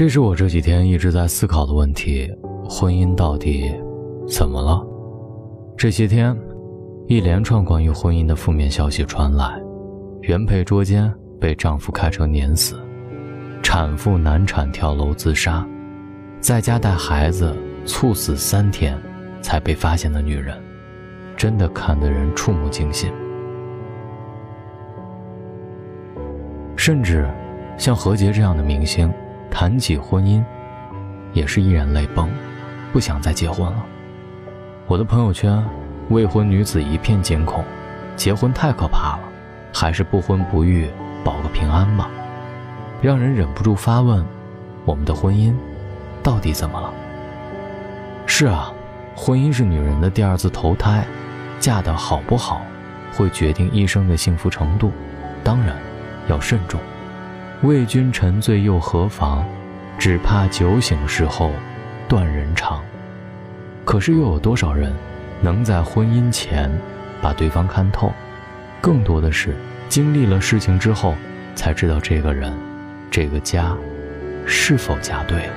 这是我这几天一直在思考的问题：婚姻到底怎么了？这些天，一连串关于婚姻的负面消息传来：原配捉奸被丈夫开车碾死，产妇难产跳楼自杀，在家带孩子猝死三天才被发现的女人，真的看得人触目惊心。甚至，像何洁这样的明星。谈起婚姻，也是依然泪崩，不想再结婚了。我的朋友圈，未婚女子一片惊恐，结婚太可怕了，还是不婚不育，保个平安吧。让人忍不住发问：我们的婚姻，到底怎么了？是啊，婚姻是女人的第二次投胎，嫁得好不好，会决定一生的幸福程度，当然，要慎重。为君沉醉又何妨？只怕酒醒时候断人肠。可是又有多少人能在婚姻前把对方看透？更多的是经历了事情之后才知道这个人、这个家是否嫁对了。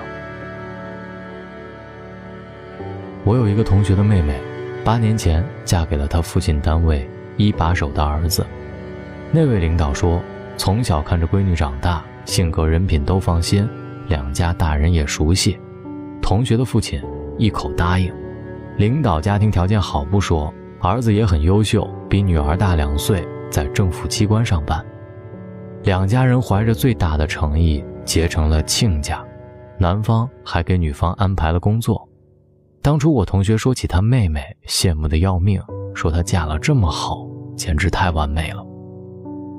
我有一个同学的妹妹，八年前嫁给了他父亲单位一把手的儿子。那位领导说。从小看着闺女长大，性格人品都放心，两家大人也熟悉。同学的父亲一口答应。领导家庭条件好不说，儿子也很优秀，比女儿大两岁，在政府机关上班。两家人怀着最大的诚意结成了亲家，男方还给女方安排了工作。当初我同学说起他妹妹，羡慕的要命，说她嫁了这么好，简直太完美了。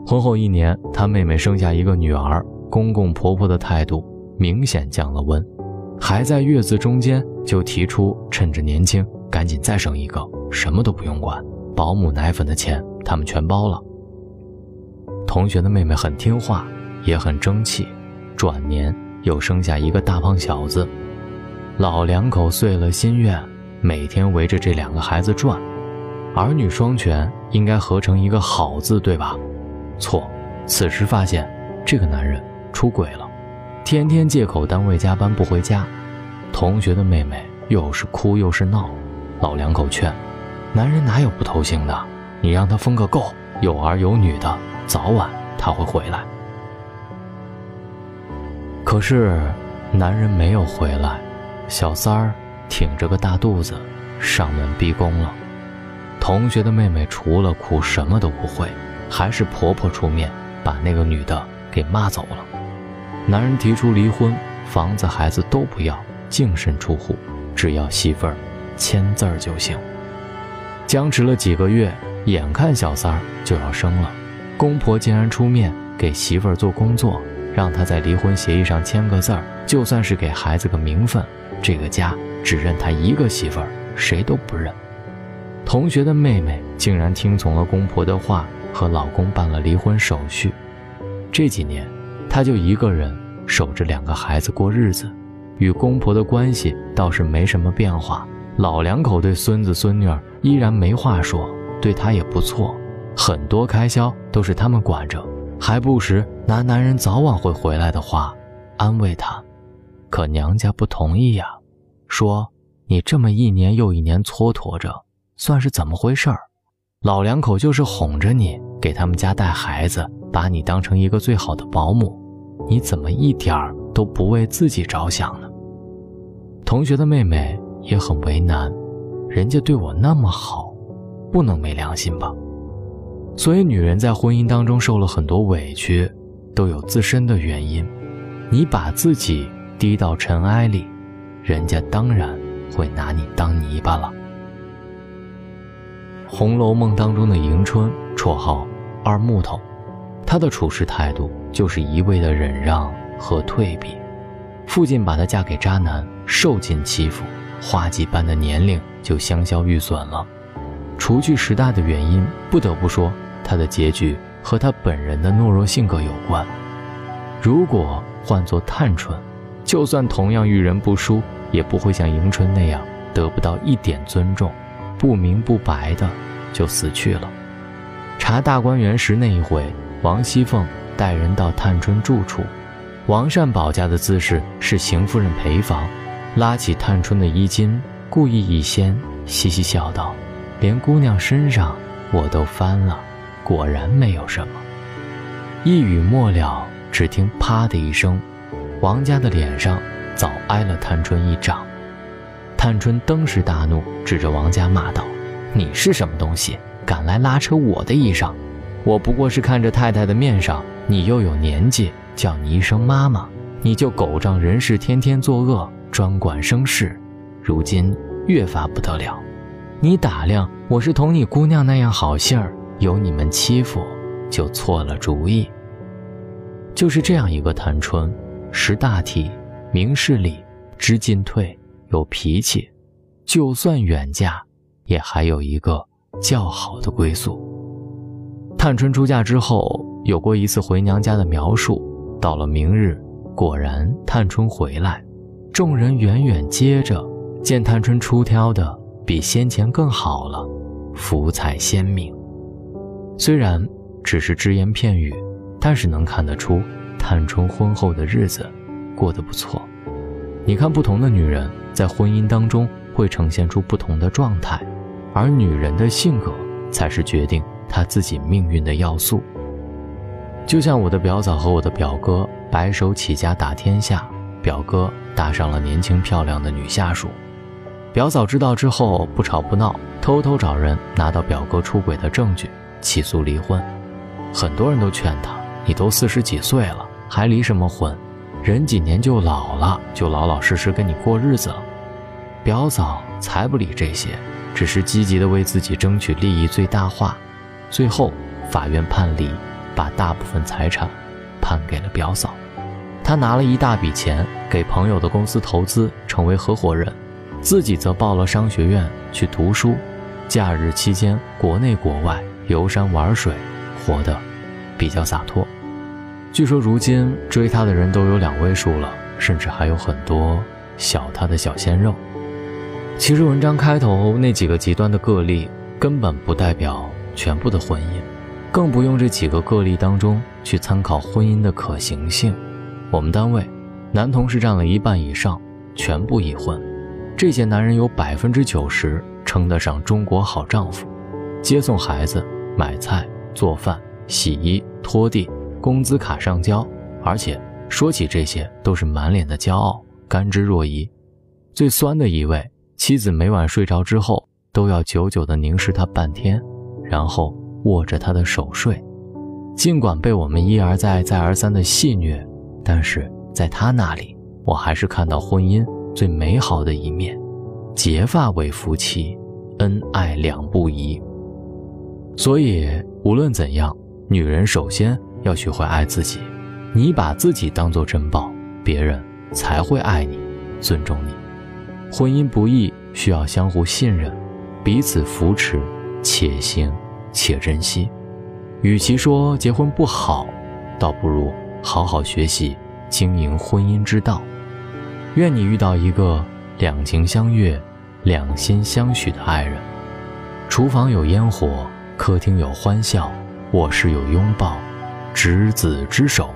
婚后一年，他妹妹生下一个女儿，公公婆婆的态度明显降了温，还在月子中间就提出趁着年轻赶紧再生一个，什么都不用管，保姆奶粉的钱他们全包了。同学的妹妹很听话，也很争气，转年又生下一个大胖小子，老两口遂了心愿，每天围着这两个孩子转，儿女双全应该合成一个好字，对吧？错，此时发现这个男人出轨了，天天借口单位加班不回家。同学的妹妹又是哭又是闹，老两口劝，男人哪有不偷腥的？你让他疯个够，有儿有女的，早晚他会回来。可是男人没有回来，小三儿挺着个大肚子上门逼宫了。同学的妹妹除了哭什么都不会。还是婆婆出面把那个女的给骂走了。男人提出离婚，房子、孩子都不要，净身出户，只要媳妇儿签字儿就行。僵持了几个月，眼看小三儿就要生了，公婆竟然出面给媳妇儿做工作，让她在离婚协议上签个字儿，就算是给孩子个名分，这个家只认她一个媳妇儿，谁都不认。同学的妹妹竟然听从了公婆的话。和老公办了离婚手续，这几年，她就一个人守着两个孩子过日子，与公婆的关系倒是没什么变化。老两口对孙子孙女儿依然没话说，对她也不错，很多开销都是他们管着，还不时拿男人早晚会回来的话安慰她。可娘家不同意呀，说你这么一年又一年蹉跎着，算是怎么回事儿？老两口就是哄着你，给他们家带孩子，把你当成一个最好的保姆，你怎么一点儿都不为自己着想呢？同学的妹妹也很为难，人家对我那么好，不能没良心吧？所以女人在婚姻当中受了很多委屈，都有自身的原因。你把自己低到尘埃里，人家当然会拿你当泥巴了。《红楼梦》当中的迎春，绰号二木头，她的处事态度就是一味的忍让和退避。父亲把她嫁给渣男，受尽欺负，花季般的年龄就香消玉损了。除去时代的原因，不得不说她的结局和她本人的懦弱性格有关。如果换做探春，就算同样遇人不淑，也不会像迎春那样得不到一点尊重。不明不白的就死去了。查大观园时那一回，王熙凤带人到探春住处，王善保家的姿势是邢夫人陪房，拉起探春的衣襟，故意一掀，嘻嘻笑道：“连姑娘身上我都翻了，果然没有什么。”一语末了，只听“啪”的一声，王家的脸上早挨了探春一掌。探春登时大怒，指着王家骂道：“你是什么东西，敢来拉扯我的衣裳？我不过是看着太太的面上，你又有年纪。”叫你一声妈妈，你就狗仗人势，天天作恶，专管生事，如今越发不得了。你打量我是同你姑娘那样好性儿，有你们欺负，就错了主意。就是这样一个探春，识大体，明事理，知进退，有脾气，就算远嫁，也还有一个较好的归宿。探春出嫁之后，有过一次回娘家的描述。到了明日，果然探春回来，众人远远接着，见探春出挑的比先前更好了，福彩鲜明。虽然只是只言片语，但是能看得出探春婚后的日子过得不错。你看，不同的女人在婚姻当中会呈现出不同的状态，而女人的性格才是决定她自己命运的要素。就像我的表嫂和我的表哥白手起家打天下，表哥搭上了年轻漂亮的女下属，表嫂知道之后不吵不闹，偷偷找人拿到表哥出轨的证据，起诉离婚。很多人都劝她：“你都四十几岁了，还离什么婚？人几年就老了，就老老实实跟你过日子了。”表嫂才不理这些，只是积极的为自己争取利益最大化。最后，法院判离。把大部分财产判给了表嫂，他拿了一大笔钱给朋友的公司投资，成为合伙人，自己则报了商学院去读书，假日期间国内国外游山玩水，活得比较洒脱。据说如今追他的人都有两位数了，甚至还有很多小他的小鲜肉。其实文章开头那几个极端的个例根本不代表全部的婚姻。更不用这几个个例当中去参考婚姻的可行性。我们单位男同事占了一半以上，全部已婚。这些男人有百分之九十称得上中国好丈夫，接送孩子、买菜、做饭、洗衣、拖地，工资卡上交。而且说起这些，都是满脸的骄傲，甘之若饴。最酸的一位，妻子每晚睡着之后都要久久地凝视他半天，然后。握着他的手睡，尽管被我们一而再、再而三的戏谑，但是在他那里，我还是看到婚姻最美好的一面：结发为夫妻，恩爱两不疑。所以，无论怎样，女人首先要学会爱自己。你把自己当做珍宝，别人才会爱你、尊重你。婚姻不易，需要相互信任，彼此扶持，且行。且珍惜，与其说结婚不好，倒不如好好学习经营婚姻之道。愿你遇到一个两情相悦、两心相许的爱人，厨房有烟火，客厅有欢笑，卧室有拥抱，执子之手，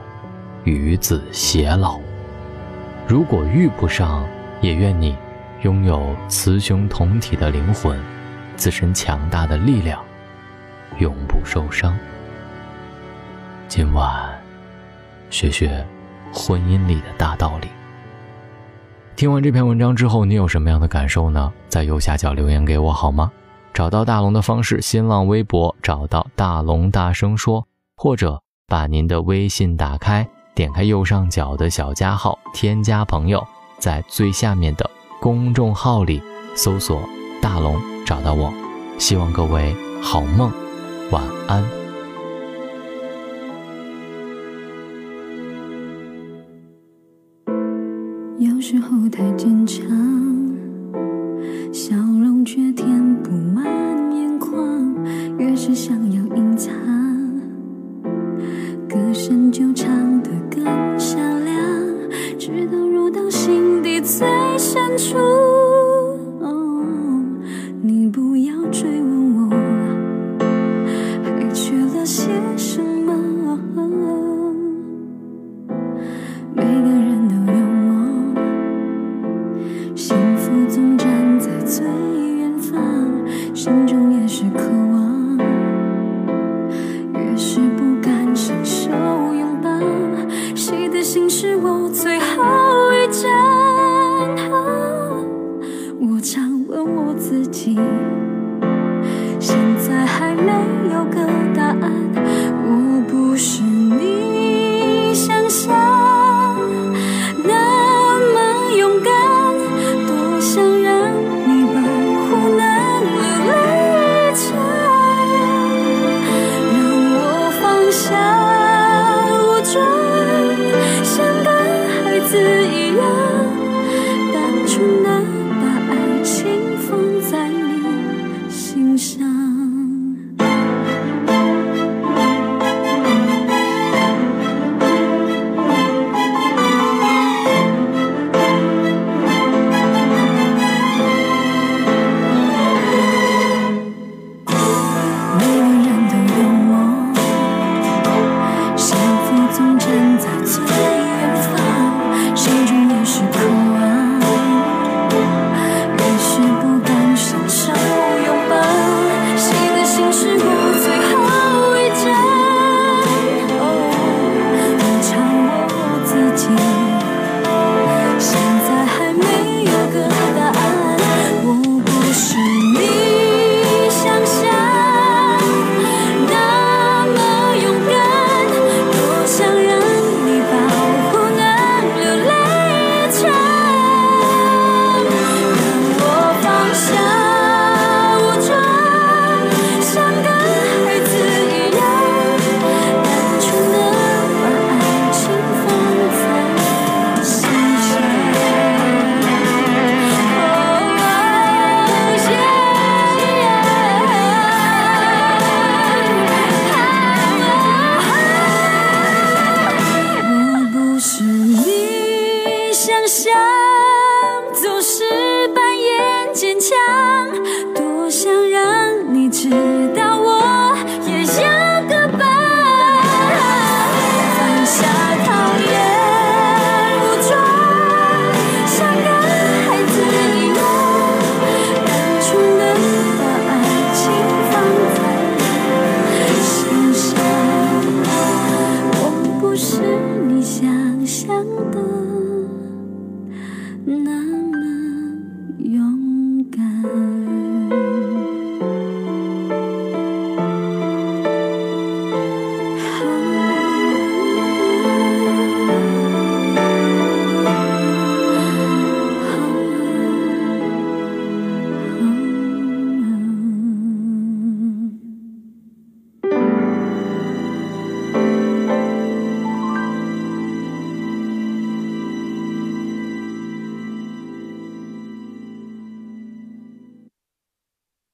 与子偕老。如果遇不上，也愿你拥有雌雄同体的灵魂，自身强大的力量。永不受伤。今晚学学婚姻里的大道理。听完这篇文章之后，你有什么样的感受呢？在右下角留言给我好吗？找到大龙的方式：新浪微博找到大龙大声说，或者把您的微信打开，点开右上角的小加号，添加朋友，在最下面的公众号里搜索“大龙”，找到我。希望各位好梦。晚安。有时候太坚强，笑容却填不满